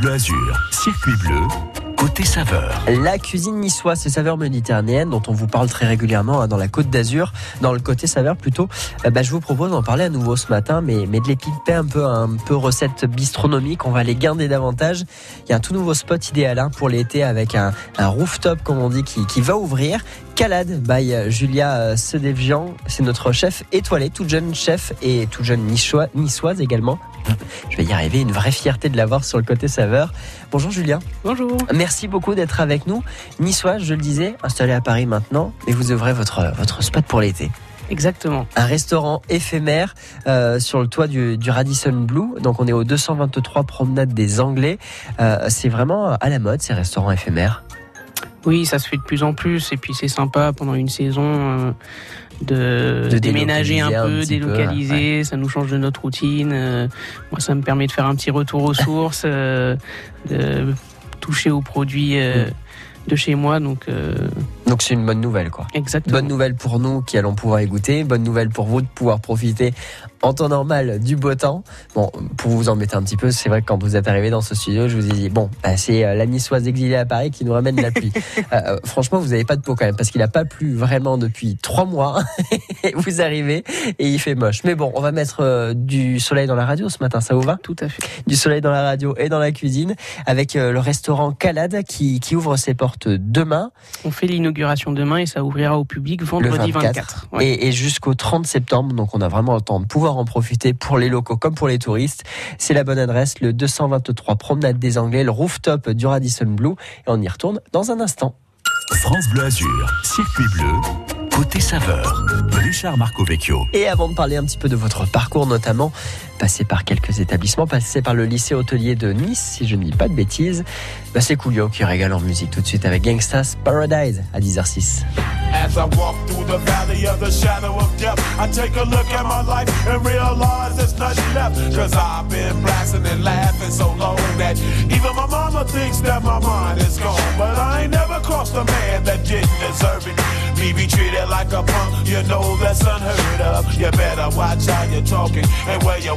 Bleu Azur, circuit bleu, côté saveur. La cuisine niçoise, ces saveurs méditerranéennes dont on vous parle très régulièrement hein, dans la côte d'Azur, dans le côté saveur plutôt, euh, bah, je vous propose d'en parler à nouveau ce matin, mais, mais de les un peu, un peu recette bistronomique. On va les garder davantage. Il y a un tout nouveau spot idéal hein, pour l'été avec un, rooftop, comme on dit, qui, qui va ouvrir. Calade by Julia euh, Sedevian, c'est notre chef étoilé, toute jeune chef et toute jeune niçoise également. Je vais y arriver, une vraie fierté de l'avoir sur le côté saveur. Bonjour Julien. Bonjour. Merci beaucoup d'être avec nous. Niçoise, je le disais, installé à Paris maintenant, mais vous ouvrez votre, votre spot pour l'été. Exactement. Un restaurant éphémère euh, sur le toit du, du, Radisson Blue. Donc on est au 223 Promenade des Anglais. Euh, c'est vraiment à la mode ces restaurants éphémères. Oui, ça se fait de plus en plus et puis c'est sympa pendant une saison euh, de, de, déménager un peu, un délocaliser, peu, ouais. ça nous change de notre routine. Euh, moi, ça me permet de faire un petit retour aux sources, euh, de toucher aux produits mm. de chez moi. Donc, donc c'est une bonne nouvelle, quoi. Exactement. Bonne nouvelle pour nous qui allons pouvoir y goûter. Bonne nouvelle pour vous de pouvoir profiter en temps normal du beau temps. Bon, pour vous embêter un petit peu, c'est vrai que quand vous êtes arrivé dans ce studio, je vous ai dit bon, bah, c'est la niçoise exilée à Paris qui nous ramène la pluie. euh, franchement, vous n'avez pas de peau quand même parce qu'il n'a pas plu vraiment depuis trois mois. vous arrivez et il fait moche. Mais bon, on va mettre euh, du soleil dans la radio ce matin. Ça vous va? Tout à fait. Du soleil dans la radio et dans la cuisine avec euh, le restaurant Calade qui, qui ouvre ses portes demain. On fait l'inauguration demain et ça ouvrira au public vendredi le 24. 24. Ouais. Et, et jusqu'au 30 septembre, donc on a vraiment le temps de pouvoir en profiter pour les locaux comme pour les touristes. C'est la bonne adresse, le 223 Promenade des Anglais, le rooftop du Radisson Blue. Et on y retourne dans un instant. France Bleu Azur, circuit bleu, côté saveur. Richard Marco Vecchio. Et avant de parler un petit peu de votre parcours, notamment, passé par quelques établissements, passé par le lycée hôtelier de Nice, si je ne dis pas de bêtises, bah c'est Coolio qui régale en musique tout de suite avec Gangstas Paradise à 10h06. As I walk through the valley of the shadow of death, I take a look at my life and realize there's nothing left. Cause I've been blasting and laughing so long that even my mama thinks that my mind is gone. But I ain't never crossed a man that didn't deserve it. Me be treated like a punk, you know that's unheard of. You better watch how you're talking and where you're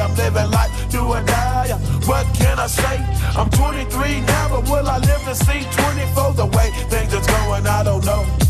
I'm living life, do or die. What can I say? I'm 23 now, but will I live to see 24? The way things are going, I don't know.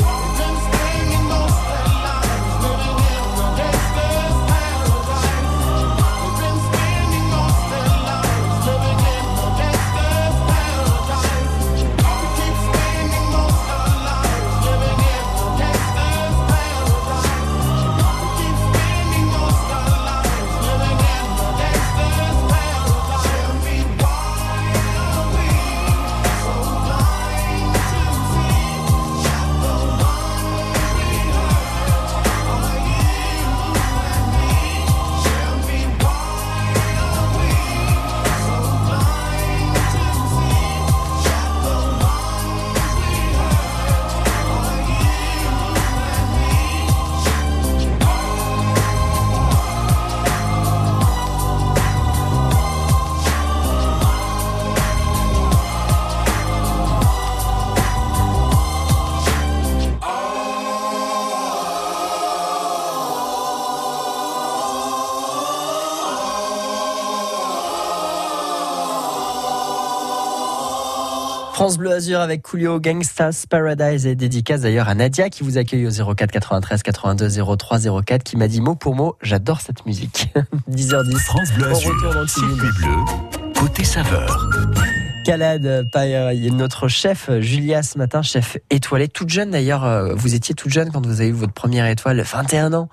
Bleu Azur avec Coolio Gangstas Paradise et dédicace d'ailleurs à Nadia qui vous accueille au 04 93 82 03 04 qui m'a dit mot pour mot j'adore cette musique. 10h10. France Bleu Azur. Circuit bleu. Côté saveur. Calade Paille, notre chef Julia ce matin, chef étoilé, toute jeune d'ailleurs. Euh, vous étiez toute jeune quand vous avez eu votre première étoile, 21 ans.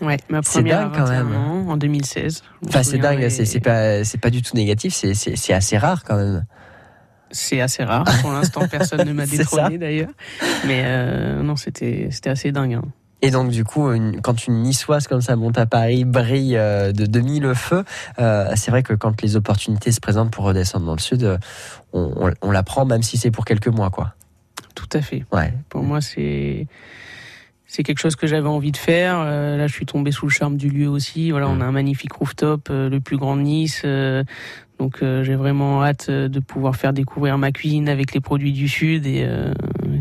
Ouais, ma première dingue, quand même. en 2016. Enfin, c'est dingue, c'est pas, pas du tout négatif, c'est assez rare quand même. C'est assez rare. Pour l'instant, personne ne m'a détrôné d'ailleurs. Mais euh, non, c'était assez dingue. Hein. Et donc du coup, quand une niçoise comme ça monte à Paris, brille euh, de demi le feu, euh, c'est vrai que quand les opportunités se présentent pour redescendre dans le sud, on, on la prend même si c'est pour quelques mois, quoi. Tout à fait. Ouais. Pour moi, c'est c'est quelque chose que j'avais envie de faire. là, je suis tombé sous le charme du lieu aussi. Voilà, on mm. a un magnifique rooftop, le plus grand de Nice. Donc euh, j'ai vraiment hâte euh, de pouvoir faire découvrir ma cuisine avec les produits du Sud et euh,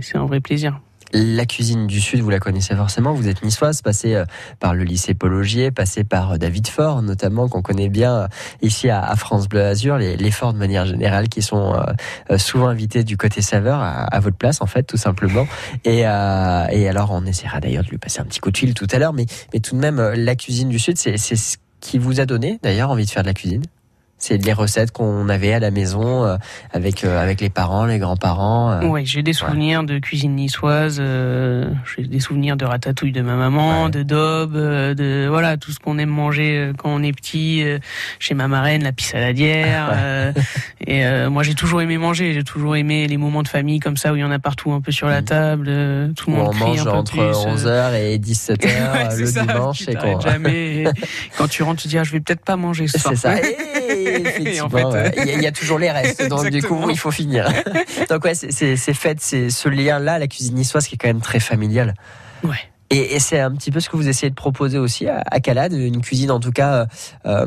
c'est un vrai plaisir. La cuisine du Sud, vous la connaissez forcément. Vous êtes niçoise, passé par le lycée Paul Augier, passé par David Fort, notamment, qu'on connaît bien ici à France Bleu Azur, les, Forts de manière générale, qui sont souvent invités du côté saveur, à, votre place, en fait, tout simplement. Et, et alors, on essaiera d'ailleurs de lui passer un petit coup de fil tout à l'heure, mais, mais tout de même, la cuisine du Sud, c'est ce qui vous a donné, d'ailleurs, envie de faire de la cuisine? C'est les recettes qu'on avait à la maison euh, avec euh, avec les parents, les grands-parents. Euh. Oui, j'ai des souvenirs de cuisine niçoise, j'ai des souvenirs de ratatouille de ma maman, de daube, de voilà tout ce qu'on aime manger quand on est petit. chez ma marraine, la pisse saladière. et moi, j'ai toujours aimé manger. J'ai toujours aimé les moments de famille comme ça où il y en a partout un peu sur la mm. table. tout le monde on mange entre 11h et 17h le dimanche. et quand... jamais. quand tu rentres, tu te dis ah, je vais peut-être pas manger ce soir. C'est ça. effectivement, il y, a toujours les restes. Donc du coup, il faut finir. donc ouais, c'est fait, c'est ce lien-là, la cuisine niçoise, qui est quand même très familiale. Ouais. Et, c'est un petit peu ce que vous essayez de proposer aussi à, Calade, une cuisine en tout cas, euh,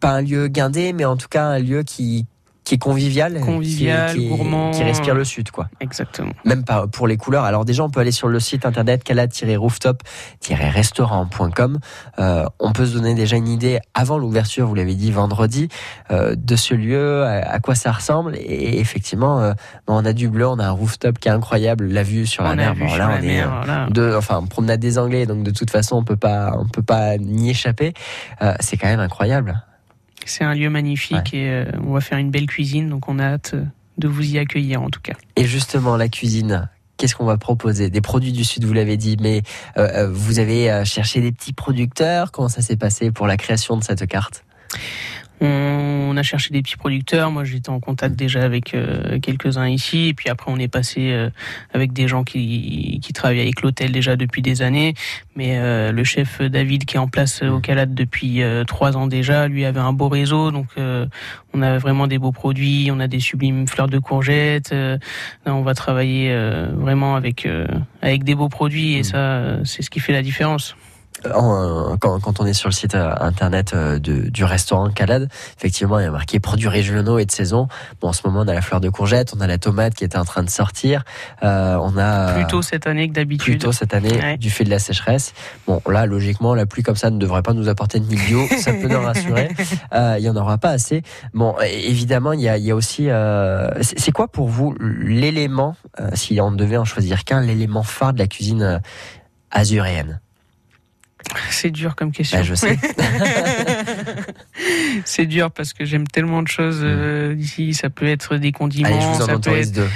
pas un lieu guindé, mais en tout cas un lieu qui, qui est convivial, convivial, qui, gourmand, qui respire le sud, quoi. Exactement. Même pas pour les couleurs. Alors déjà, on peut aller sur le site internet cala-rooftop-restaurant.com. Euh, on peut se donner déjà une idée avant l'ouverture, vous l'avez dit vendredi, euh, de ce lieu, à, quoi ça ressemble. Et effectivement, euh, on a du bleu, on a un rooftop qui est incroyable, la vue sur la mer. Bon, là, on est de, enfin, promenade des Anglais, donc de toute façon, on peut pas, on peut pas n'y échapper. C'est quand même incroyable. C'est un lieu magnifique et euh, on va faire une belle cuisine, donc on a hâte euh, de vous y accueillir en tout cas. Et justement, la cuisine, qu'est-ce qu'on va proposer? Des produits du Sud, vous l'avez dit, mais euh, vous avez cherché des petits producteurs? Comment ça s'est passé pour la création de cette carte? On a cherché des petits producteurs. Moi, j'étais en contact déjà avec euh, quelques-uns ici. Et puis après, on est passé euh, avec des gens qui, qui travaillent avec l'hôtel déjà depuis des années. Mais euh, le chef David, qui est en place au Calade depuis trois ans déjà, lui avait un beau réseau. Donc, on a vraiment des beaux produits. On a des sublimes fleurs de courgettes. on va travailler vraiment avec avec des beaux produits. Et mmh. ça, c'est ce qui fait la différence quand, quand, on est sur le site euh, internet euh, de, du restaurant Calade, effectivement, il y a marqué produits régionaux et de saison. Bon, en ce moment, on a la fleur de courgette, on a la tomate qui était en train de sortir. Euh, on a plutôt cette année que d'habitude. Plutôt cette année, du fait de la sécheresse. Bon, là, logiquement, la pluie comme ça ne devrait pas nous apporter de milieu. ça peut nous rassurer. Euh, il y en aura pas assez. Bon, évidemment, il y a, il y a aussi. Euh, c'est quoi pour vous l'élément, si on devait en choisir qu'un, l'élément phare de la cuisine azuréenne? C'est dur comme question. Bah, je sais. c'est dur parce que j'aime tellement de choses euh, ici. Ça peut être des condiments. Allez, je vous en ça peut être... deux.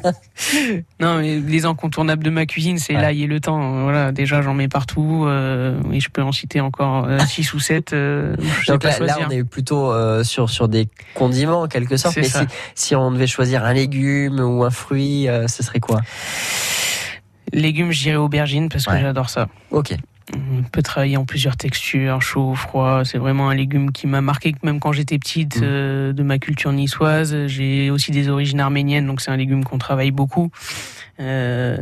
non, mais les incontournables de ma cuisine, c'est l'ail et le temps. Voilà, déjà j'en mets partout euh, et je peux en citer encore 6 euh, ou 7. Donc là, là, on est plutôt sur sur des condiments en quelque sorte. Mais si, si, on devait choisir un légume ou un fruit, ce serait quoi? Légumes, je dirais aubergine parce que j'adore ça. Ok. On peut travailler en plusieurs textures, chaud, froid. C'est vraiment un légume qui m'a marqué même quand j'étais petite mm. euh, de ma culture niçoise. J'ai aussi des origines arméniennes, donc c'est un légume qu'on travaille beaucoup. Euh,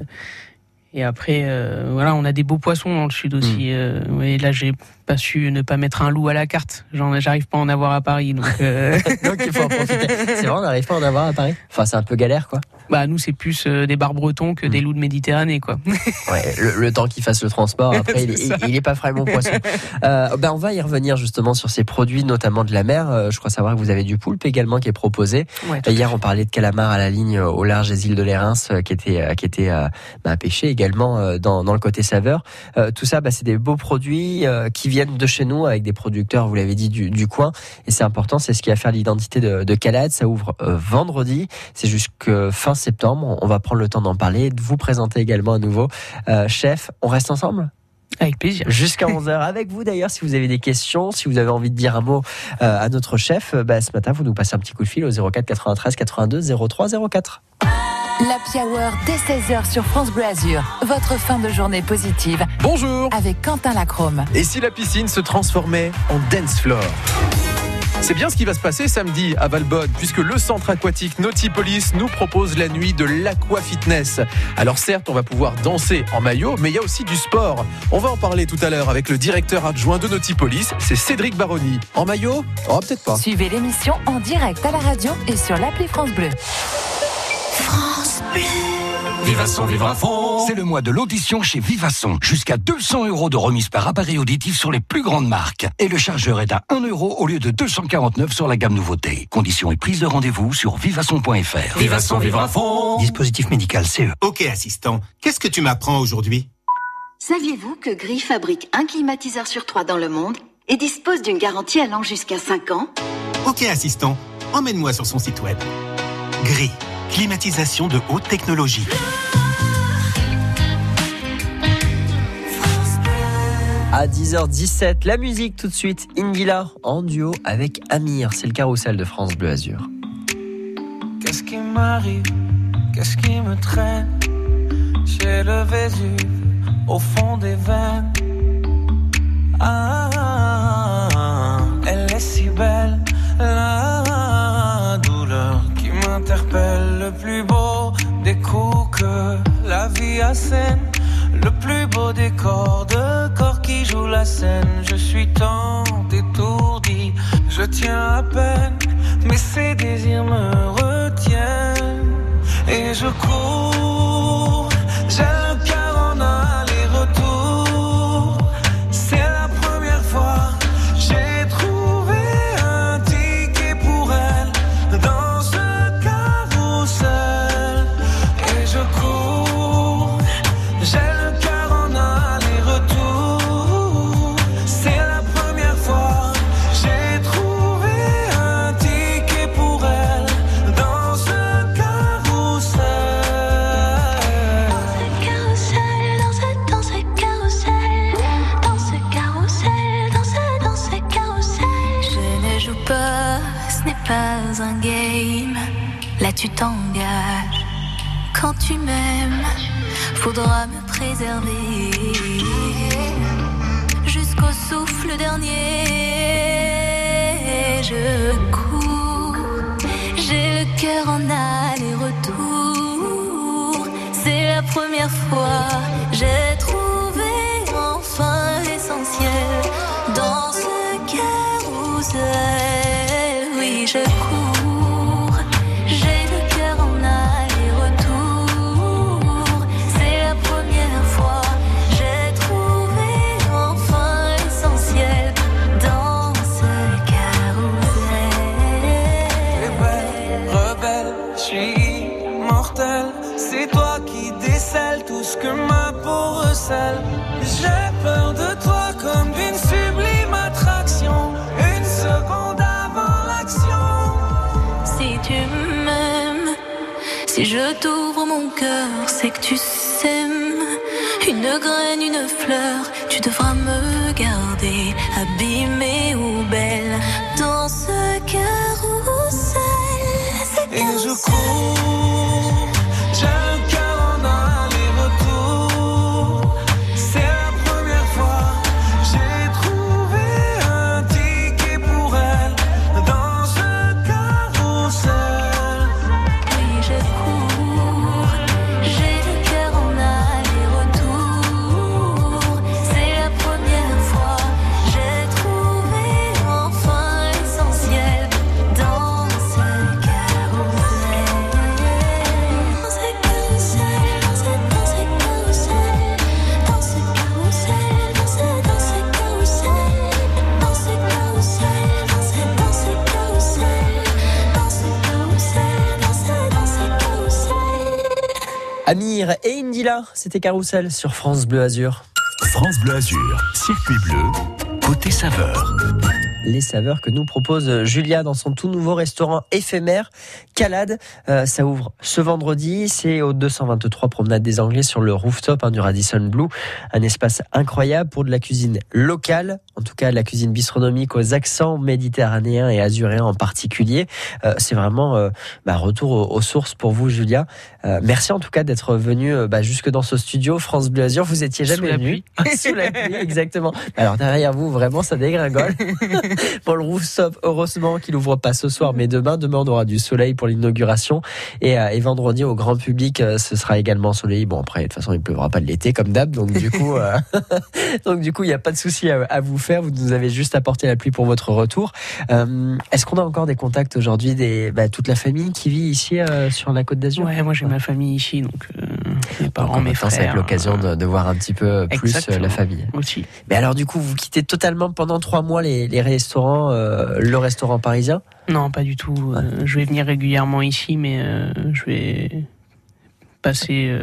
et après, euh, voilà, on a des beaux poissons dans le sud aussi. Mm. et là, j'ai pas su ne pas mettre un loup à la carte. J'arrive pas à en avoir à Paris, donc. donc il faut en profiter. C'est vrai, on n'arrive pas à en avoir à Paris. Enfin, c'est un peu galère, quoi. Bah nous c'est plus des bars bretons que des hmm. loups de Méditerranée quoi. ouais, le, temps qu'il fasse le transport, après il, est, pas frais mon poisson. ben on va y revenir justement sur ces produits, notamment de la mer. je crois savoir que vous avez du poulpe également qui est proposé. Hier on parlait de calamar à la ligne au large des îles de l'Érins qui était qui était bah, pêché également dans, dans le côté saveur. tout ça, bah, c'est des beaux produits qui viennent de chez nous avec des producteurs, vous l'avez dit, du, du coin. Et c'est important, c'est ce qui va faire l'identité de, de Calade. Ça ouvre euh, vendredi, c'est jusqu'à fin septembre. On va prendre le temps d'en parler, de vous présenter également à nouveau. Euh, chef, on reste ensemble? Avec plaisir. Jusqu'à 11h avec vous d'ailleurs, si vous avez des questions, si vous avez envie de dire un mot euh, à notre chef, bah, ce matin, vous nous passez un petit coup de fil au 04 93 82 03 04. La Hour dès 16h sur France Bleu Azur. Votre fin de journée positive. Bonjour. Avec Quentin Lacrome. Et si la piscine se transformait en dance floor? C'est bien ce qui va se passer samedi à Valbonne, puisque le centre aquatique Nautipolis nous propose la nuit de l'aqua fitness. Alors certes, on va pouvoir danser en maillot, mais il y a aussi du sport. On va en parler tout à l'heure avec le directeur adjoint de Nautipolis, c'est Cédric Baroni. En maillot? Oh, peut-être pas. Suivez l'émission en direct à la radio et sur l'appli France Bleu. France Bleu. Vivasson, vivre à fond. C'est le mois de l'audition chez Vivasson. Jusqu'à 200 euros de remise par appareil auditif sur les plus grandes marques. Et le chargeur est à 1 euro au lieu de 249 sur la gamme nouveauté. Conditions et prise de rendez-vous sur vivasson.fr. Vivasson, vivre à fond. Dispositif médical CE. Ok, assistant. Qu'est-ce que tu m'apprends aujourd'hui? Saviez-vous que Gris fabrique un climatiseur sur trois dans le monde et dispose d'une garantie allant jusqu'à 5 ans? Ok, assistant. Emmène-moi sur son site web. Gris climatisation de haute technologie. À 10h17, la musique tout de suite, Indila en duo avec Amir, c'est le carrousel de France Bleu Azur. Qu'est-ce qui m'arrive? Qu'est-ce qui me traîne? J'ai le Vésuve au fond des veines. Ah, elle est si belle, la le plus beau des coups que la vie assène. Le plus beau des corps de corps qui joue la scène. Je suis tant étourdi, je tiens à peine, mais ces désirs me retiennent. Et je cours, jusqu'au souffle dernier. Je cours, j'ai le cœur en aller-retour. C'est la première fois, j'ai t'ouvre mon cœur, c'est que tu s'aimes. Une graine, une fleur, tu devras me garder, abîmée Amir et Indila, c'était Carousel sur France Bleu Azur. France Bleu Azur, circuit bleu, côté saveur les saveurs que nous propose Julia dans son tout nouveau restaurant éphémère Calade. Euh, ça ouvre ce vendredi, c'est au 223 Promenade des Anglais sur le rooftop hein, du Radisson Blue. Un espace incroyable pour de la cuisine locale, en tout cas la cuisine bistronomique aux accents méditerranéens et azuréens en particulier. Euh, c'est vraiment euh, bah, retour aux, sources pour vous Julia. merci en tout cas d'être venu bah, jusque dans ce studio France Bleu Azur. Vous étiez jamais venu. Sous la pluie, exactement. Alors derrière vous, vraiment, ça dégringole. le rooftop. Heureusement qu'il ouvre pas ce soir, mais demain, demain on aura du soleil pour l'inauguration et, euh, et, vendredi au grand public, euh, ce sera également soleil. Bon après, de toute façon, il pleuvra pas de l'été comme d'hab, donc du coup, euh, donc du coup, il n'y a pas de souci à, vous faire. Vous nous avez juste apporté la pluie pour votre retour. Est-ce qu'on a encore des contacts aujourd'hui, des bah, toute la famille qui vit ici sur la Côte d'Azur? Ouais, moi j'ai ma famille ici, donc mes parents, mes frères. Ça va être l'occasion de, de, voir un petit peu plus la famille. Aussi. Mais alors du coup, vous quittez totalement pendant trois mois les, les euh, le restaurant parisien Non, pas du tout. Euh, je vais venir régulièrement ici, mais euh, je vais passer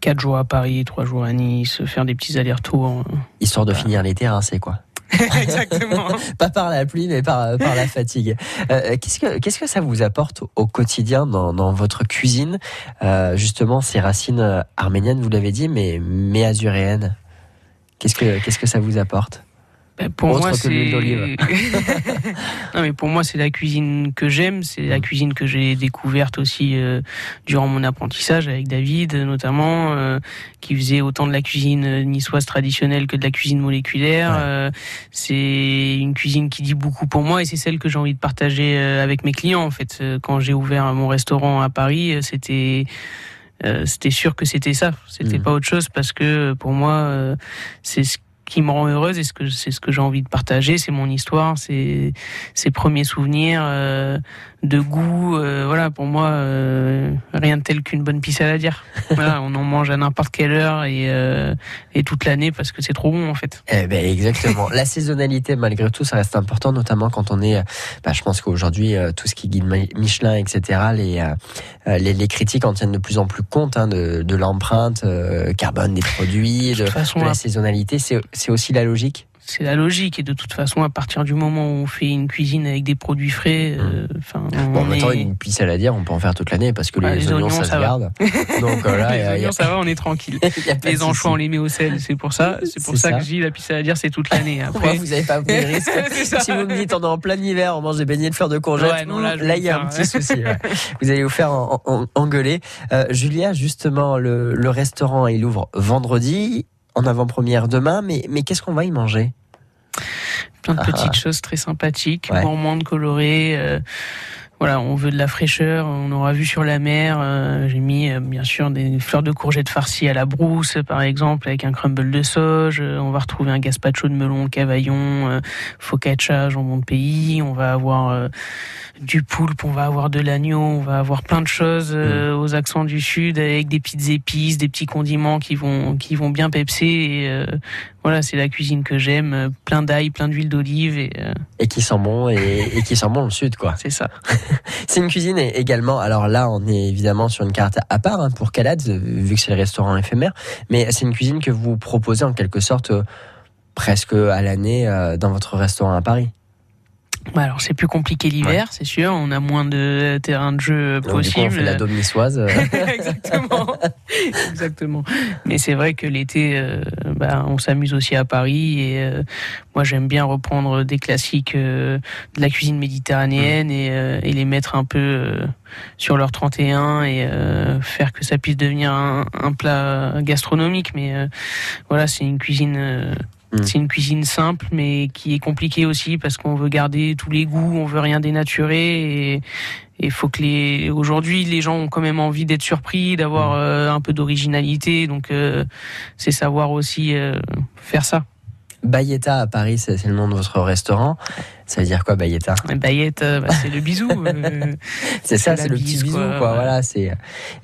quatre jours à Paris, trois jours à Nice, faire des petits allers-retours. Histoire de finir les terrassés, quoi. Exactement. Pas par la pluie, mais par, par la fatigue. qu'est-ce que qu'est-ce que ça vous apporte au quotidien dans, dans votre cuisine? Justement, ces racines arméniennes, vous l'avez dit, mais mais azuréennes. Qu'est-ce que qu'est-ce que ça vous apporte? Ben, pour moi, c'est non mais pour moi c'est la cuisine que j'aime, c'est la mm. cuisine que j'ai découverte aussi euh, durant mon apprentissage avec David notamment, euh, qui faisait autant de la cuisine niçoise traditionnelle que de la cuisine moléculaire. Euh, c'est une cuisine qui dit beaucoup pour moi et c'est celle que j'ai envie de partager avec mes clients en fait. Quand j'ai ouvert mon restaurant à Paris, c'était c'était sûr que c'était ça, c'était mm. pas autre chose parce que pour moi c'est ce qui me rend heureuse et ce que c'est ce que j'ai envie de partager, c'est mon histoire, c'est ses premiers souvenirs euh, de goût. Euh, voilà, pour moi, euh, rien de tel qu'une bonne à dire. voilà, on en mange à n'importe quelle heure et, et toute l'année parce que c'est trop bon en fait. Eh ben exactement. La saisonnalité, malgré tout, ça reste important, notamment quand on est. Bah, je pense qu'aujourd'hui, tout ce qui guide Michelin, etc. Les, les, les critiques en tiennent de plus en plus compte hein, de, de l'empreinte carbone des produits, de, de la saisonnalité. C'est c'est aussi la logique? C'est la logique. Et de toute façon à partir du moment où on fait une cuisine avec des produits frais euh, mmh. enfin bon, en est... une pisse à la dire on peut en faire toute l'année parce que les, oignons, ça, se garde. Donc euh, là les oignons ça va on est tranquille. Les anchois on les met au sel c'est pour ça. C'est pour ça, que je dis la pisse à la dire c'est toute l'année après. Vous avez pas pris le risque. Si vous me dites on est en plein hiver on mange des beignets de fleurs de courgette là il y a un petit souci vous allez vous faire engueuler. Euh, Julia justement le, le restaurant il ouvre vendredi en avant-première demain, mais, mais qu'est-ce qu'on va y manger? Plein de petites ah. choses très sympathiques, ouais. gourmandes, colorées. Euh, voilà, on veut de la fraîcheur. On aura vu sur la mer. Euh, j'ai mis euh, bien sûr des fleurs de courgettes farcies à la brousse, par exemple, avec un crumble de sauge. on va retrouver un gazpacho de melon, cavaillon, focaccia, jambon de pays. On va avoir du poulpe, on va avoir de l'agneau, on va avoir plein de choses euh, mm. aux accents du sud avec des petites épices, des petits condiments qui vont qui vont bien pepser. Et, euh, voilà, c'est la cuisine que j'aime, euh, plein d'ail, plein d'huile d'olive et et qui sent bon et, qui sent bon le sud quoi. C'est ça. c'est une cuisine également. Alors là, on est évidemment sur une carte à part hein, pour Calade, vu que c'est le restaurant éphémère, mais c'est une cuisine que vous proposez en quelque sorte presque à l'année dans votre restaurant à Paris. Bah, alors c'est plus compliqué l'hiver, c'est sûr. On a moins de terrain de jeu possible. on fait la dôme Exactement. Exactement. Mais c'est vrai que l'été, euh, bah, on s'amuse aussi à Paris et euh, moi j'aime bien reprendre des classiques euh, de la cuisine méditerranéenne et, et, les mettre un peu sur leur 31 et faire que ça puisse devenir un, un plat gastronomique. Mais voilà, c'est une cuisine Mm. C'est une cuisine simple, mais qui est compliquée aussi parce qu'on veut garder tous les goûts, on veut rien dénaturer et il faut que les aujourd'hui les gens ont quand même envie d'être surpris, d'avoir mm. euh, un peu d'originalité, donc euh, c'est savoir aussi euh, faire ça. Bayetta à Paris, c'est le nom de votre restaurant. Ça veut dire quoi, Bayetta Bayette, euh, bah, c'est le bisou. Euh, c'est ça, c'est le petit bisou, quoi. Voilà, c'est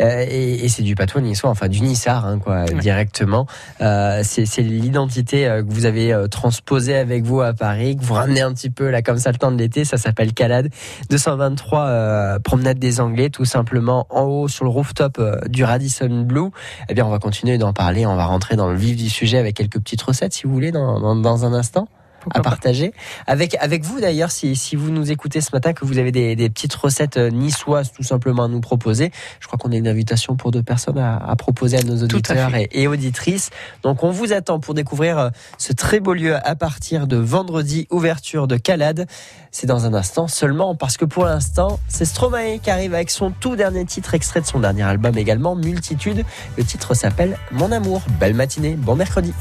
euh, et, c'est du patois niçois, enfin du nissard, hein, quoi, directement. c'est l'identité que vous avez transposée avec vous à Paris, que vous ramenez un petit peu là comme ça le temps de l'été. Ça s'appelle Calade 223 promenade des Anglais, tout simplement en haut sur le rooftop du Radisson Blue. Eh bien, on va continuer d'en parler. On va rentrer dans le vif du sujet avec quelques petites recettes, si vous voulez, dans, dans, dans un instant à partager. Avec, avec vous d'ailleurs, si, si vous nous écoutez ce matin, que vous avez des, des petites recettes euh, niçoises tout simplement à nous proposer, je crois qu'on a une invitation pour deux personnes à, à proposer à nos auditeurs et, et, auditrices. Donc on vous attend pour découvrir euh, ce très beau lieu à partir de vendredi, ouverture de Calade. C'est dans un instant seulement parce que pour l'instant, c'est Stromae qui arrive avec son tout dernier titre extrait de son dernier album également, Multitude. Le titre s'appelle Mon amour. Belle matinée, bon mercredi.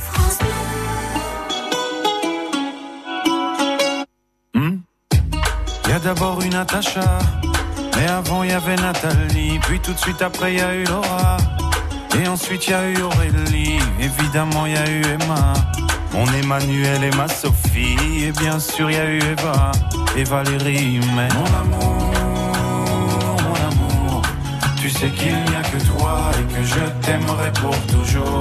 D'abord une Natacha, mais avant y avait Nathalie, puis tout de suite après y a eu Laura, et ensuite y a eu Aurélie, évidemment y a eu Emma, mon Emmanuel et ma Sophie, et bien sûr y a eu Eva. Et Valérie, mais mon amour, mon amour, tu sais qu'il n'y a que toi et que je t'aimerai pour toujours.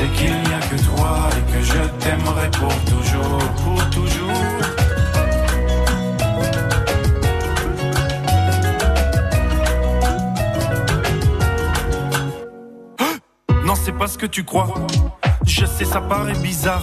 Sais qu'il n'y a que toi et que je t'aimerai pour toujours, pour toujours. Non, c'est pas ce que tu crois. Je sais, ça paraît bizarre.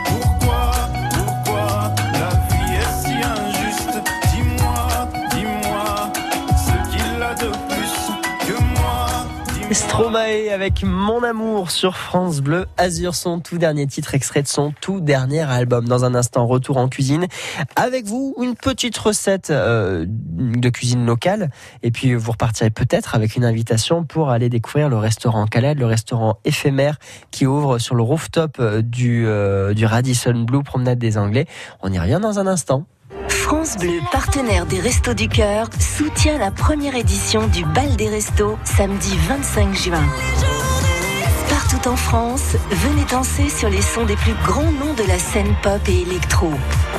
Stromae avec Mon Amour sur France Bleu Azur, son tout dernier titre extrait de son tout dernier album. Dans un instant, retour en cuisine avec vous, une petite recette euh, de cuisine locale et puis vous repartirez peut-être avec une invitation pour aller découvrir le restaurant Calade, le restaurant éphémère qui ouvre sur le rooftop euh, du, euh, du Radisson Blue Promenade des Anglais. On y revient dans un instant. France Bleu, partenaire des Restos du Cœur, soutient la première édition du Bal des Restos samedi 25 juin. Partout en France, venez danser sur les sons des plus grands noms de la scène pop et électro.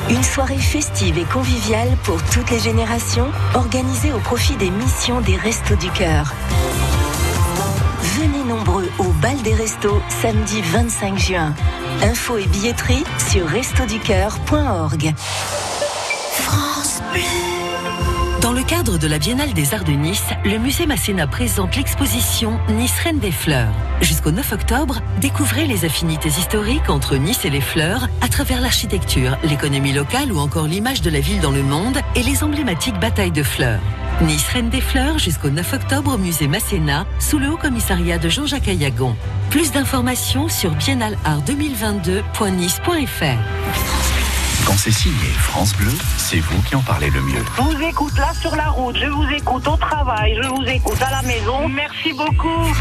Une soirée festive et conviviale pour toutes les générations, organisée au profit des missions des Restos du Cœur. Venez nombreux au Bal des Restos samedi 25 juin. Infos et billetterie sur restoducœur.org. Dans le cadre de la Biennale des Arts de Nice, le musée Masséna présente l'exposition Nice Reine des Fleurs. Jusqu'au 9 octobre, découvrez les affinités historiques entre Nice et les fleurs à travers l'architecture, l'économie locale ou encore l'image de la ville dans le monde et les emblématiques batailles de fleurs. Nice Reine des Fleurs jusqu'au 9 octobre au musée Masséna, sous le haut commissariat de Jean-Jacques Ayagon. Plus d'informations sur biennaleart2022.nice.fr. Quand c'est signé France Bleu, c'est vous qui en parlez le mieux. Je vous écoute là sur la route, je vous écoute au travail, je vous écoute à la maison. Merci beaucoup.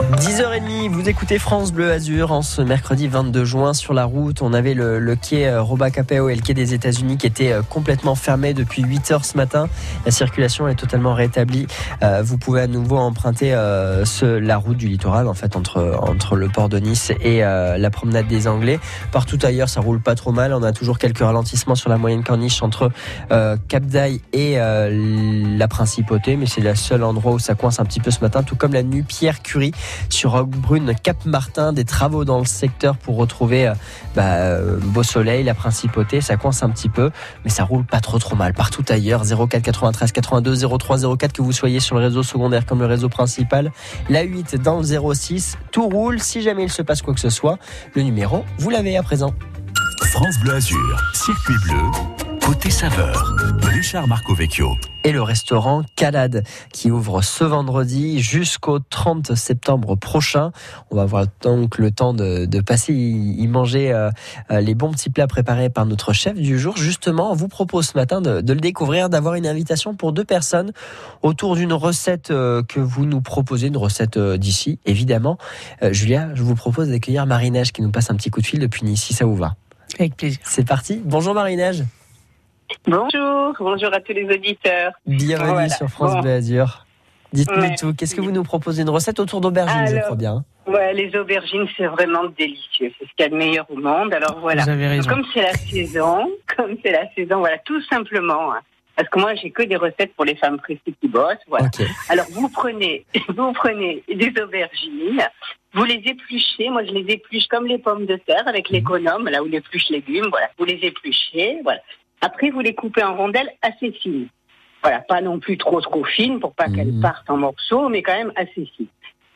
10h30, vous écoutez France Bleu Azur en ce mercredi 22 juin sur la route. On avait le, quai euh, Robacapao et le quai des États-Unis qui étaient euh, complètement fermés depuis 8 h ce matin. La circulation est totalement rétablie. Euh, vous pouvez à nouveau emprunter la route du littoral en fait entre, entre le port de Nice et la promenade des Anglais. Partout ailleurs, ça roule pas trop mal. On a toujours quelques ralentissements sur la moyenne corniche entre Cap d'Aille et la Principauté, mais c'est le seul endroit où ça coince un petit peu ce matin, tout comme la nuit Pierre Curie sur Roquebrune, Cap Martin, des travaux dans le secteur pour retrouver euh, bah, euh, Beau Soleil, la Principauté. Ça coince un petit peu, mais ça roule pas trop trop mal. Partout ailleurs, 04 93 82 03 04 que vous soyez sur le réseau secondaire comme le réseau principal. La 8 dans le 06, tout roule. Si jamais il se passe quoi que ce soit, le numéro, vous l'avez à présent. France Bleu Azur, circuit bleu Côté saveur, Richard Marcovecchio. Et le restaurant Calade qui ouvre ce vendredi jusqu'au 30 septembre prochain. On va avoir donc le temps de, passer y, manger euh, euh, les bons petits plats préparés par notre chef du jour. Justement, on vous propose ce matin de, le découvrir, d'avoir une invitation pour deux personnes autour d'une recette euh, que vous nous proposez, une recette d'ici, évidemment. Julia, je vous propose d'accueillir Marinage qui nous passe un petit coup de fil depuis Nice, si ça vous va. Avec plaisir. C'est parti. Bonjour Marinage. Bonjour, bonjour à tous les auditeurs. Bienvenue sur France Bleu Azur. Dites-nous tout. Qu'est-ce que vous nous proposez Une recette autour d'aubergines, je crois bien. Ouais, les aubergines, c'est vraiment délicieux. C'est ce qu'il y a de meilleur au monde. Alors voilà. Comme c'est la saison, comme c'est la saison, voilà, tout simplement. Hein. Parce que moi, j'ai que des recettes pour les femmes pressées qui bossent. Voilà. Alors vous prenez, vous prenez des aubergines, vous les épluchez. Moi, je les épluche comme les pommes de terre avec l'économe, là où les épluche légumes. Voilà, vous les épluchez. Voilà. Après, vous les coupez en rondelles assez fines. Voilà, pas non plus trop trop fines pour pas qu'elles mmh. partent en morceaux, mais quand même assez fines.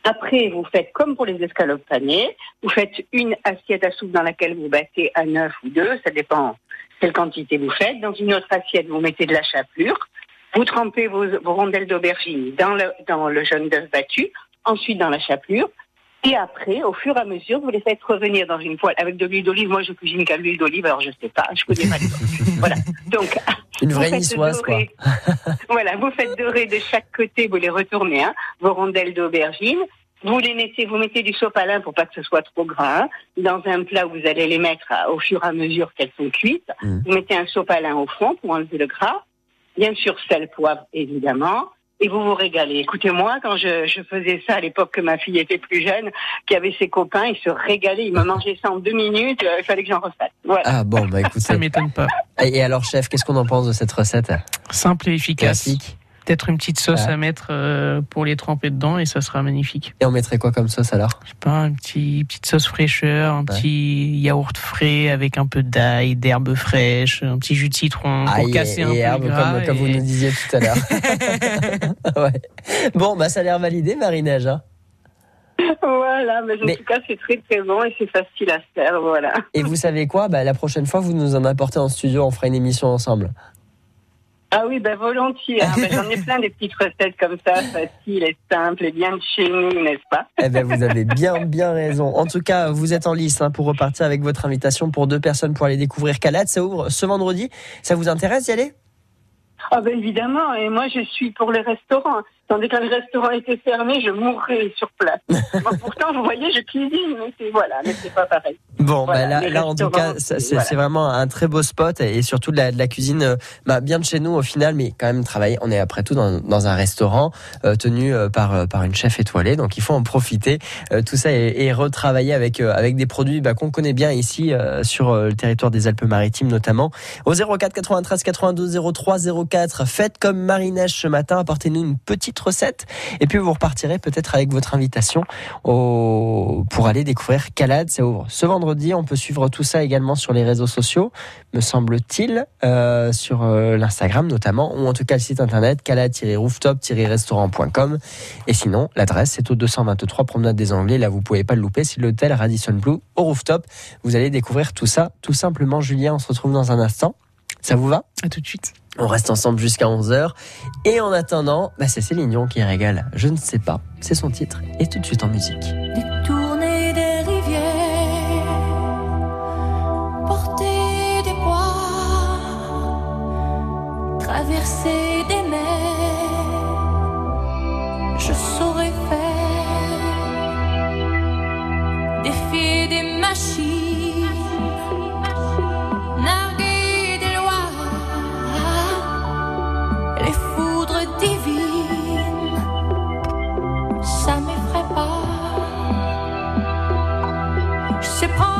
Après, vous faites comme pour les escalopes panées, vous faites une assiette à soupe dans laquelle vous battez un œuf ou deux, ça dépend quelle quantité vous faites. Dans une autre assiette, vous mettez de la chapelure. Vous trempez vos, rondelles d'aubergine dans le, dans le jaune d'œuf battu, ensuite dans la chapelure. Et après, au fur et à mesure, vous les faites revenir dans une poêle avec de l'huile d'olive. Moi, je cuisine qu'à l'huile d'olive, alors je sais pas, je connais pas Voilà. Donc, une vraie niçoise, quoi. voilà, vous faites dorer de chaque côté, vous les retournez, hein, vos rondelles d'aubergine. Vous les mettez, vous mettez du sopalin pour pas que ce soit trop gras. Hein. Dans un plat où vous allez les mettre au fur et à mesure qu'elles sont cuites. Mmh. Vous mettez un sopalin au fond pour enlever le gras. Bien sûr, sel, poivre, évidemment et vous vous régalez. Écoutez-moi, quand je, je, faisais ça à l'époque que ma fille était plus jeune, qui avait ses copains, ils se régalaient, ils me mangeaient ça en deux minutes, euh, il fallait que j'en refasse. Voilà. Ah bon, bah écoutez. ça m'étonne pas. Et alors, chef, qu'est-ce qu'on en pense de cette recette? Simple et efficace. Classique peut-être une petite sauce à mettre euh, pour les tremper dedans et ça sera magnifique. Et on mettrait quoi comme sauce alors? Je sais pas, une petit, petite sauce fraîcheur, un petit yaourt frais avec un peu d'ail, d'herbes fraîches, un petit jus de citron pour casser un peu le gras. Comme, vous nous disiez tout à l'heure. ouais. Bon, bah ça a l'air validé, marinage. Hein voilà, mais en tout cas, c'est très très bon et c'est facile à faire, voilà. Et vous savez quoi? Bah, La prochaine fois, vous nous en apportez en studio, on fera une émission ensemble. Ah oui, ben volontiers. Hein. Ben, j'en ai plein des petites recettes comme ça, faciles et simples et bien de chez nous, n'est-ce pas? Eh ben, vous avez bien, bien raison. En tout cas, vous êtes en lice hein, pour repartir avec votre invitation pour deux personnes pour aller découvrir Calade. Ça ouvre ce vendredi. Ça vous intéresse d'y aller? Ah ben évidemment. Et moi, je suis pour les restaurants. Tandis le restaurant était fermé, je mourrais sur place. pourtant, vous voyez, je cuisine, mais c'est voilà, mais c'est pas pareil. Bon, bah là, là, en tout cas, c'est vraiment un très beau spot et surtout de la, de la cuisine euh, bah, bien de chez nous au final, mais quand même travailler. On est après tout dans, dans un restaurant euh, tenu euh, par par une chef étoilée, donc il faut en profiter. tout ça et, et, retravailler avec avec des produits bah, qu'on connaît bien ici sur le territoire des Alpes-Maritimes notamment. Au 04 93 92 03 04, faites comme marinage ce matin, apportez-nous une petite recette. Et puis vous repartirez peut-être avec votre invitation au... pour aller découvrir Calade. Ça ouvre ce vendredi. On peut suivre tout ça également sur les réseaux sociaux, me semble-t-il, euh, sur euh, l'Instagram notamment, ou en tout cas le site internet calade-rooftop-restaurant.com. Et sinon, l'adresse c'est au 223 Promenade des Anglais. Là, vous pouvez pas le louper. C'est l'hôtel Radisson Blue au rooftop. Vous allez découvrir tout ça tout simplement. Julien, on se retrouve dans un instant. Ça vous va? À tout de suite. On reste ensemble jusqu'à 11h. Et en attendant, bah c'est Céline Dion qui régale. Je ne sais pas. C'est son titre. Et tout de suite en musique. Détourner des rivières, porter des bois, traverser des mers. Je saurais faire défier des machines. Je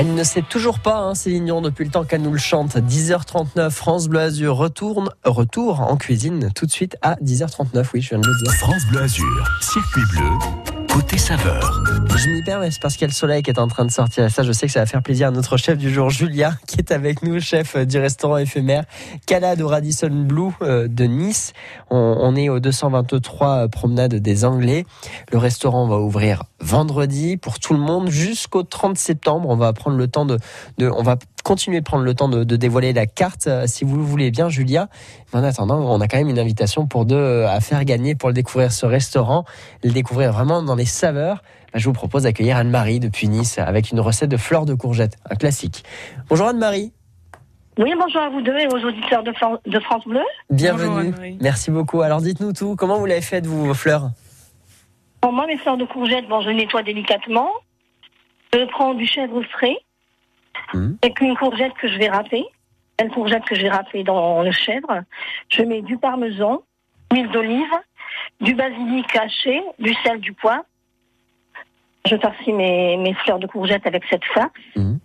Elle ne sait toujours pas, hein, Céline Dion, depuis le temps qu'elle nous le chante. 10h39, France Bleu Azur retourne, retour en cuisine tout de suite à 10h39. Oui, je viens de le dire. France Bleu Azur, circuit bleu, côté saveur. Je m'y perds, mais c'est parce qu'il y a le soleil qui est en train de sortir. Et ça, je sais que ça va faire plaisir à notre chef du jour, Julia, qui est avec nous, chef du restaurant éphémère Calade au Radisson Blue euh, de Nice. On, est au 223 promenade des Anglais. Le restaurant va ouvrir vendredi pour tout le monde jusqu'au 30 septembre. On va prendre le temps de, de on va continuer de prendre le temps de, dévoiler la carte euh, si vous le voulez bien, Julia. En attendant, on a quand même une invitation pour deux euh, à faire gagner pour le découvrir ce restaurant, le découvrir vraiment dans les saveurs. Bah, je vous propose d'accueillir Anne-Marie depuis Nice avec une recette de fleurs de courgettes, un classique. Bonjour Anne-Marie. Oui, bonjour à vous deux et aux auditeurs de, France Bleu. Bienvenue. Merci beaucoup. Alors dites-nous tout. Comment vous l'avez fait, vous, vos fleurs? Pour moi, mes fleurs de courgettes, bon, je nettoie délicatement. Je prends du chèvre frais Mmh. Avec une courgette que je vais râper, une courgette que je vais râper dans le chèvre. Je mets du parmesan, huile d'olive, du basilic haché, du sel, du poivre. Je farcis mes, mes fleurs de courgette avec cette farce. Mmh.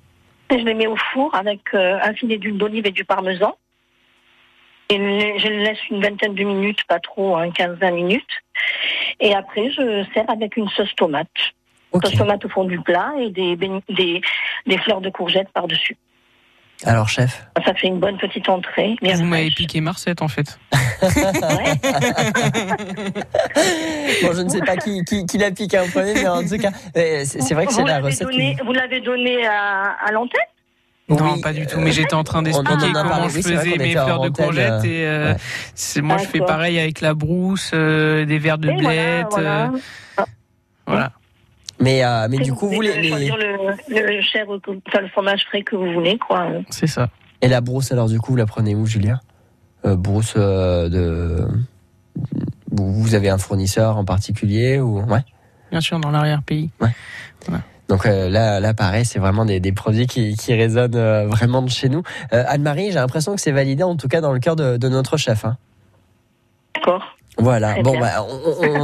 Et je les mets au four avec euh, un filet d'huile d'olive et du parmesan. Et je les laisse une vingtaine de minutes, pas trop, hein, 15-20 minutes. Et après, je sers avec une sauce tomate. Okay. tomates au fond du plat et des, des, des fleurs de courgettes par-dessus. Alors, chef Ça fait une bonne petite entrée. Vous m'avez piqué Marcette, en fait. bon, je ne sais pas qui, qui, qui l'a piqué en premier, mais en tout cas, euh, c'est vrai que c'est la recette. Vous l'avez donné à, à l'antenne non, pas du tout. Mais j'étais en train d'expliquer comment je faisais mes fleurs de courgettes. Et euh, moi, je fais pareil avec la brousse, euh, des verres de blette. voilà. voilà. Mais, euh, mais du coup, vous, les. Le, le, fromage frais que vous voulez, quoi. C'est ça. Et la brousse, alors, du coup, vous la prenez où, Julia? Euh, Brousse euh, de. Vous avez un fournisseur en particulier ou ouais? Bien sûr, dans l'arrière-pays. Ouais. Donc là, là, pareil, c'est vraiment des, des, produits qui, qui résonnent vraiment de chez nous. Anne-Marie, j'ai l'impression que c'est validé, en tout cas dans le cœur de, de notre chef. Hein. D'accord. Voilà, bon, bah,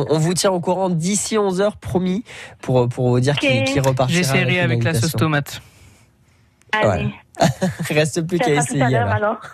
on, vous tient au courant d'ici 11h, promis, pour, pour vous dire qu'il qui repartira. J'essaierai avec, avec la sauce tomate. Allez. Reste plus qu'à essayer.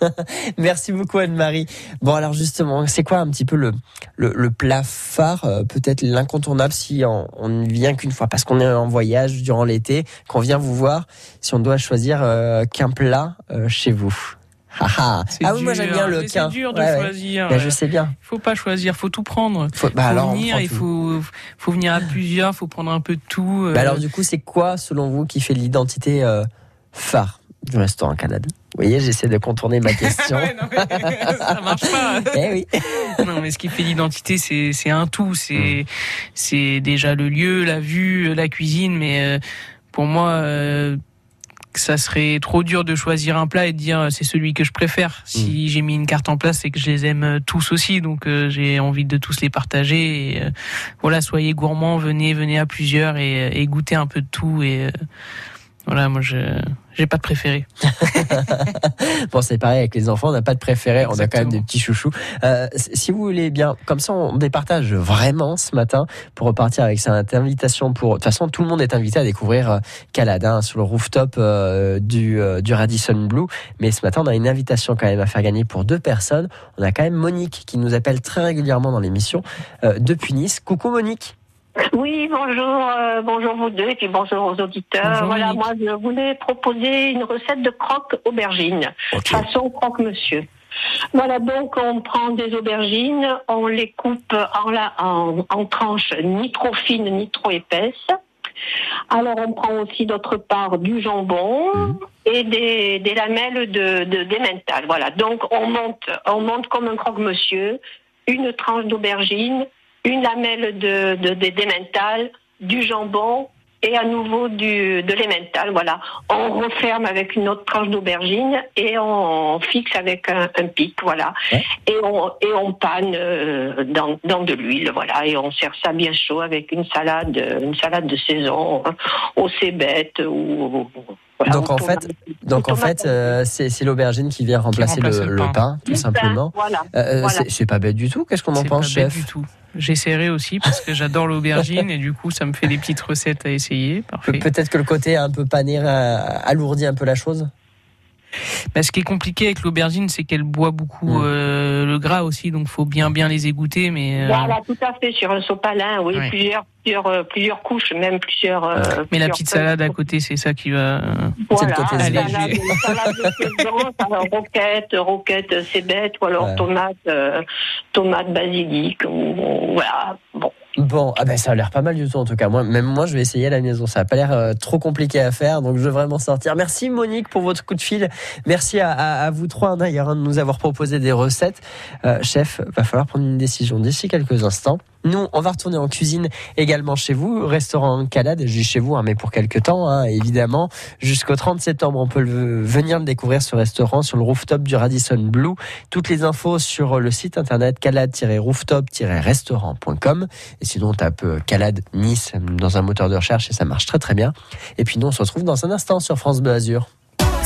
Merci beaucoup Anne-Marie. Bon alors justement, c'est quoi un petit peu le, le, plat phare, euh, peut-être l'incontournable si on, ne vient qu'une fois? Parce qu'on est en voyage durant l'été, qu'on vient vous voir, si on doit choisir euh, qu'un plat euh, chez vous ah, ah. ah oui, moi j'aime bien le C'est dur de choisir. Ben, je sais bien. Il faut pas choisir, faut tout prendre. Faut, bah, faut venir, il faut, faut venir à plusieurs, faut prendre un peu de tout. Euh. Bah, alors du coup, c'est quoi selon vous qui fait l'identité euh, phare du restaurant Canada vous voyez, j'essaie de contourner ma question. non, mais ça marche pas. eh oui. non, mais ce qui fait l'identité, c'est c'est un tout. C'est hmm. c'est déjà le lieu, la vue, la cuisine, mais euh, pour moi ça serait trop dur de choisir un plat et de dire euh, c'est celui que je préfère. Si mm. j'ai mis une carte en place, c'est que je les aime euh, tous aussi, donc euh, j'ai envie de tous les partager. Et, voilà, soyez gourmands, venez, venez à plusieurs et, et goûtez un peu de tout. Et voilà, moi je j'ai pas de préféré. bon, c'est pareil avec les enfants, on n'a pas de préféré, on a quand même des petits chouchous. Euh, si vous voulez bien, comme ça, on départage vraiment ce matin pour repartir avec cette invitation. Pour de toute façon, tout le monde est invité à découvrir euh, Caladin sur le rooftop euh, du, du Radisson Blue. Mais ce matin, on a une invitation quand même à faire gagner pour deux personnes. On a quand même Monique qui nous appelle très régulièrement dans l'émission depuis Nice. Coucou Monique. Oui, bonjour, euh, bonjour vous deux et puis bonjour aux auditeurs. voilà, moi je voulais proposer une recette de croque aubergine, façon croque monsieur. Voilà, donc on prend des aubergines, on les coupe en, la, en, tranches ni trop fines ni trop épaisses. Alors on prend aussi d'autre part du jambon mhm. et des, des, lamelles de, de d'emmental. Voilà, donc on monte, on monte comme un croque-monsieur, une tranche d'aubergine, une lamelle de, de, de du jambon et à nouveau du, de l'emmental. Voilà. On referme avec une autre tranche d'aubergine et on fixe avec un, pic. Voilà. Et, on, et on panne euh, dans, dans de l'huile. Voilà. Et on sert ça bien chaud avec une salade, une salade de saison hein, au cébette ou. donc en fait, donc en fait, euh, c'est l'aubergine qui vient remplacer le, pain, tout simplement. Voilà. Euh, c'est pas bête du tout. Qu'est-ce qu'on en pense, chef? du tout. J'essaierai aussi parce que j'adore l'aubergine et du coup ça me fait des petites recettes à essayer. Peut-être que le côté un peu pané alourdit un peu la chose? Bah, ce qui est compliqué avec l'aubergine, c'est qu'elle boit beaucoup mm. euh, le gras aussi, donc faut bien bien les égoutter. Mais euh, voilà, tout à fait sur un sopalin, oui, plusieurs plusieurs euh, plusieurs couches, même plusieurs. mais la petite salade à côté, c'est ça qui va. Voilà, côté salade, salade de roquette, roquette, c'est bête, ou alors tomate, tomate basilic, ou, voilà, bon. Bon, ah ben ça a l'air pas mal du tout en tout cas. Moi, même moi, je vais essayer à la maison. Ça a pas l'air euh, trop compliqué à faire, donc je vais vraiment sortir. Merci Monique pour votre coup de fil. Merci à, vous trois hein, d'ailleurs hein, de nous avoir proposé des recettes. Euh, chef, va falloir prendre une décision d'ici quelques instants. Nous, on va retourner en cuisine également chez vous, restaurant Calade, dis chez vous, hein, mais pour quelques temps, hein, évidemment. Jusqu'au 30 septembre, on peut venir découvrir ce restaurant sur le rooftop du Radisson Blue. Toutes les infos sur le site internet calade-rooftop-restaurant.com. Et sinon, on tape euh, Calade Nice dans un moteur de recherche et ça marche très très bien. Et puis nous, on se retrouve dans un instant sur France Bleu Azur.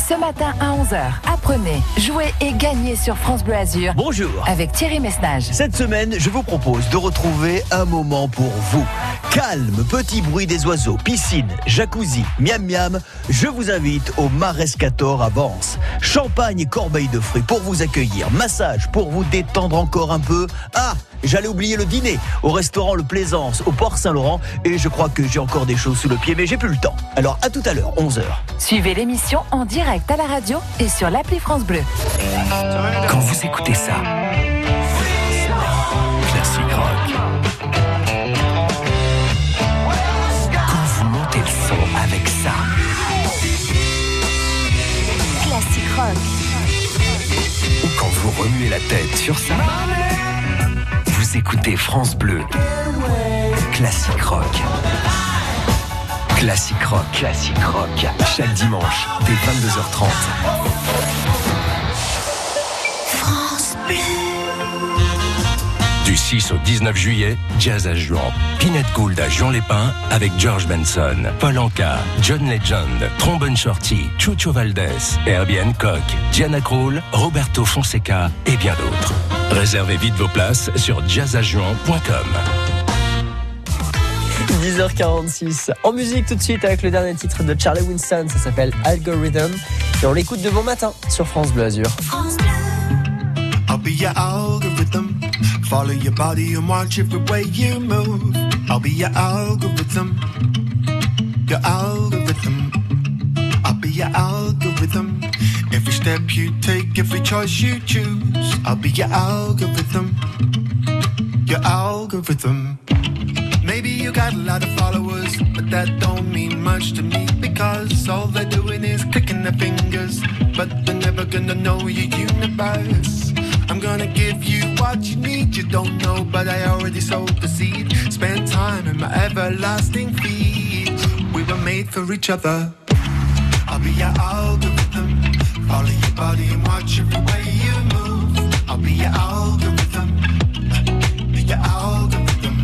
Ce matin à 11h, apprenez, jouez et gagnez sur France Bleu Azur. Bonjour. Avec Thierry Messnage. Cette semaine, je vous propose de retrouver un moment pour vous. Calme, petit bruit des oiseaux, piscine, jacuzzi, miam miam. Je vous invite au Marescator à Vence. Champagne et corbeille de fruits pour vous accueillir. Massage pour vous détendre encore un peu. Ah J'allais oublier le dîner au restaurant Le Plaisance au Port Saint-Laurent et je crois que j'ai encore des choses sous le pied mais j'ai plus le temps. Alors à tout à l'heure, 11h. Suivez l'émission en direct à la radio et sur l'appli France Bleu. Quand vous écoutez ça, vous remuez la tête sur ça écoutez France Bleu. Classique rock. Classique rock. Classique rock. Chaque dimanche, dès 22h30. France Bleu. Du 6 au 19 juillet, Jazz à Juan. Pinette Gould à Jean Lépin avec George Benson, Paul Anka, John Legend, Trombone Shorty, Chucho Valdez, Herbie Hancock, Diana Krall, Roberto Fonseca et bien d'autres. Réservez vite vos places sur jazzajuan.com. 10h46. En musique tout de suite avec le dernier titre de Charlie Winston, ça s'appelle Algorithm. Et on l'écoute de bon matin sur France Bleu Azur. France Bleu. Follow your body and watch every way you move. I'll be your algorithm. Your algorithm. I'll be your algorithm. Every step you take, every choice you choose, I'll be your algorithm. Your algorithm. Maybe you got a lot of followers, but that don't mean much to me because all they're doing is clicking their fingers, but they're never gonna know your universe. I'm gonna give you what you need, you don't know, but I already sowed the seed. Spend time in my everlasting feet. We were made for each other. I'll be your algorithm. Follow your body and watch every way you move. I'll be your algorithm. Be your algorithm.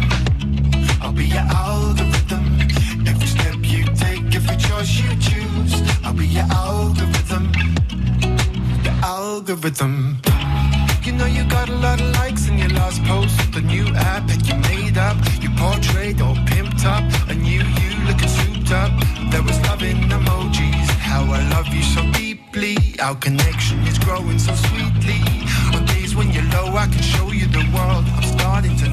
I'll be your algorithm. Every step you take, every choice you choose. I'll be your algorithm. Your algorithm. Know you got a lot of likes in your last post. The new app that you made up. You portrayed all pimped up. A new you looking souped up. There was love in emojis. How I love you so deeply. Our connection is growing so sweetly. On days when you're low, I can show you the world. I'm starting to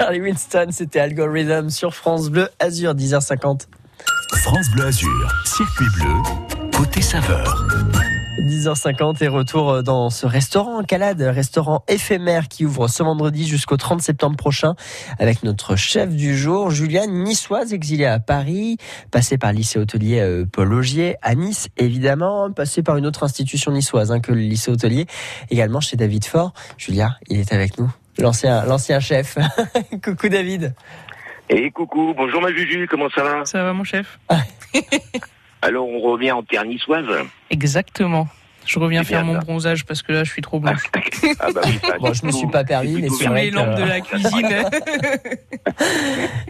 Charlie Winston, c'était Algorithm sur France Bleu Azur, 10h50. France Bleu Azur, circuit bleu, côté saveur. 10h50 et retour dans ce restaurant en Calade, restaurant éphémère qui ouvre ce vendredi jusqu'au 30 septembre prochain avec notre chef du jour, Juliane, niçoise exilée à Paris, passée par le lycée hôtelier euh, Paul Augier à Nice évidemment, passée par une autre institution niçoise hein, que le lycée hôtelier, également chez David Fort. Julia, il est avec nous, l'ancien l'ancien chef. coucou David. Et coucou, bonjour ma Juju, comment ça va? Ça va mon chef? Alors on revient en terre niçoise Exactement. Je reviens faire mon bronzage parce que là je suis trop blanche. ah bah oui, ça, bon, je me suis pas permis, mais sur les lampes de la cuisine.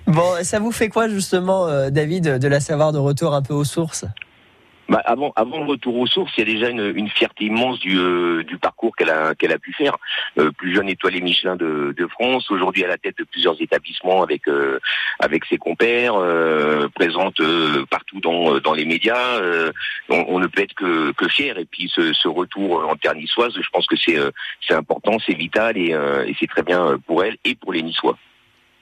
bon, ça vous fait quoi justement, euh, David, de la savoir de retour un peu aux sources? Bah, avant, le retour aux sources, il y a déjà une, fierté immense du, euh, du parcours qu'elle a, pu faire. Euh, plus jeune étoilée Michelin de, France, aujourd'hui à la tête de plusieurs établissements avec euh, ses compères, présente partout dans, les médias. On, ne peut être que, fier. Et puis ce, retour en terre niçoise, je pense que c'est c'est important, c'est vital et, et c'est très bien pour elle et pour les Niçois.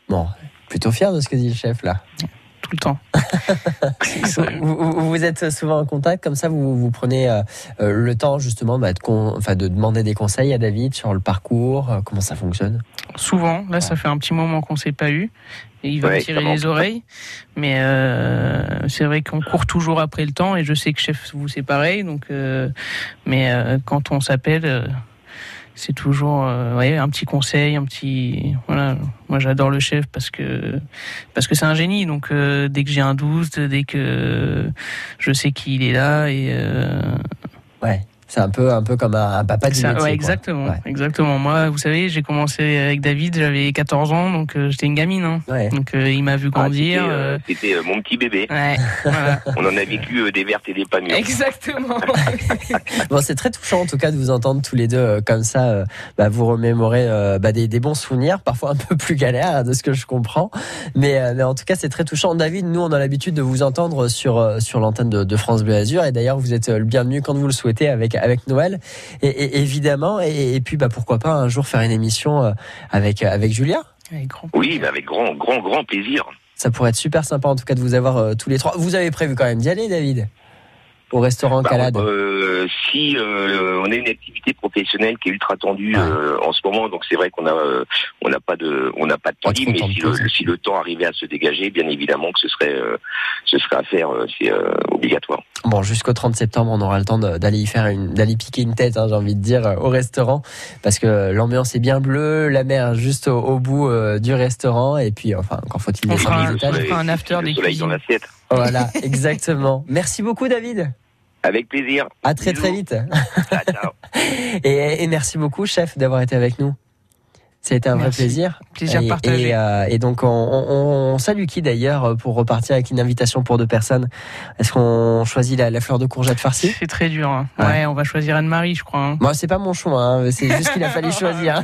Bon, plutôt fier de ce que dit le chef là tout le temps. vous, vous, êtes souvent en contact comme ça, vous, vous prenez euh, euh, le temps justement bah, de, enfin, de demander des conseils à David sur le parcours, euh, comment ça fonctionne? Souvent, là ça fait un petit moment qu'on ne s'est pas eu. Et il va me tirer les oreilles, mais c'est vrai qu'on court toujours après le temps et je sais que chef vous c'est pareil. Donc, mais quand on s'appelle, c'est toujours euh, un petit conseil, un petit voilà. Moi j'adore le chef parce que parce que c'est un génie. Donc euh, dès que j'ai un doute, dès que je sais qu'il est là et euh, ouais. C'est un peu, un peu comme un, papa du métier. Ouais, exactement, exactement. Moi, vous savez, j'ai commencé avec David, j'avais 14 ans, donc euh, j'étais une gamine. Hein. Donc euh, il m'a vu ah, grandir. Euh, c'était mon petit bébé. On en a vécu des vertes et des pas mûres. Exactement. bon, c'est très touchant en tout cas de vous entendre tous les deux comme ça, bah, vous remémorer bah, des, des, bons souvenirs, parfois un peu plus galères de ce que je comprends, mais, mais en tout cas c'est très touchant. David, nous on a l'habitude de vous entendre sur sur l'antenne de, de, France Bleu Azur et d'ailleurs vous êtes le bienvenu quand vous le souhaitez avec avec Noël, et, évidemment. Et, puis, bah, pourquoi pas un jour faire une émission euh, avec, euh, avec Julia Oui, avec grand, grand, grand plaisir. Ça pourrait être super sympa en tout cas de vous avoir euh, tous les trois. Vous avez prévu quand même d'y aller, David? Au restaurant bah, Calade euh, Si euh, on a une activité professionnelle qui est ultra tendue euh, en ce moment, donc c'est vrai qu'on a on n'a pas de on n'a pas de temps libre, mais si le, si le, temps arrivait à se dégager, bien évidemment que ce serait ce serait à faire, c'est obligatoire. Bon, jusqu'au 30 septembre, on aura le temps d'aller y faire une d'aller piquer une tête, hein, j'ai envie de dire, au restaurant, parce que l'ambiance est bien bleue, la mer juste au, bout du restaurant, et puis enfin encore faut-il descendre les étages. On fera un after des l'assiette. Voilà, exactement. Merci beaucoup, David. Avec plaisir. À très très vite. et, merci beaucoup, chef, d'avoir été avec nous. C'était un vrai plaisir. Plaisir partagé. Euh, et, donc, on, salue qui d'ailleurs pour repartir avec une invitation pour deux personnes? Est-ce qu'on choisit la, fleur de courgette farcie? C'est très dur. Hein. Ouais. on va choisir Anne-Marie, je crois. Hein. Moi, c'est pas mon choix. Hein. C'est juste qu'il a fallu choisir.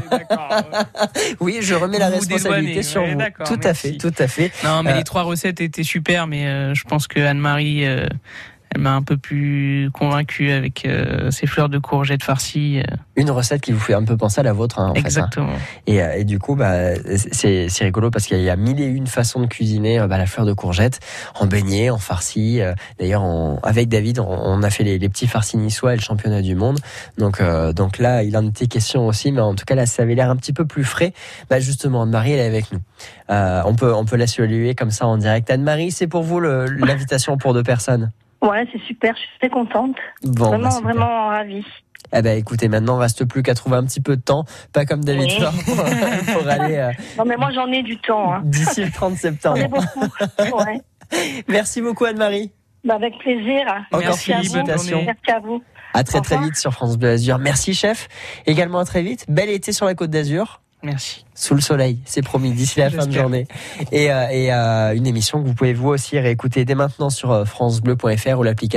oui, je remets la responsabilité sur vous. Tout à fait, tout à fait. Non, mais euh, les trois recettes étaient super, mais euh, je pense que Anne-Marie elle m'a un peu plus convaincu avec euh, ces fleurs de courgettes farcies. Euh. Une recette qui vous fait un peu penser à la vôtre. Hein, en Exactement. Fait, hein. et, et, du coup, bah, c'est rigolo parce qu'il y a mille et une façons de cuisiner bah, la fleur de courgette en beignet, en farci. Euh. D'ailleurs, avec David, on, a fait les, les, petits farcis niçois et le championnat du monde. Donc, donc là, il en était question aussi, mais en tout cas là, ça avait l'air un petit peu plus frais. Bah, justement, Anne-Marie, elle est avec nous. on peut on peut la saluer comme ça en direct. Anne-Marie, c'est pour vous l'invitation pour deux personnes? Ouais, c'est super, je suis très contente. vraiment, bah, vraiment ravie. Eh ben, écoutez, maintenant, reste plus qu'à trouver un petit peu de temps, pas comme David pour, aller. Euh, non, mais moi, j'en ai du temps. Hein. D'ici le 30 septembre. J'en ai beaucoup. Ouais. Merci beaucoup, Anne-Marie. Bah, avec plaisir. Encore Merci félicitations. Merci à vous. À très très vite sur France Bleu Azur. Merci, chef. Également à très vite. Bel été sur la Côte d'Azur. Merci. Sous le soleil, c'est promis, d'ici la fin de journée. Et, euh, et euh, une émission que vous pouvez vous aussi réécouter dès maintenant sur francebleu.fr ou l'application.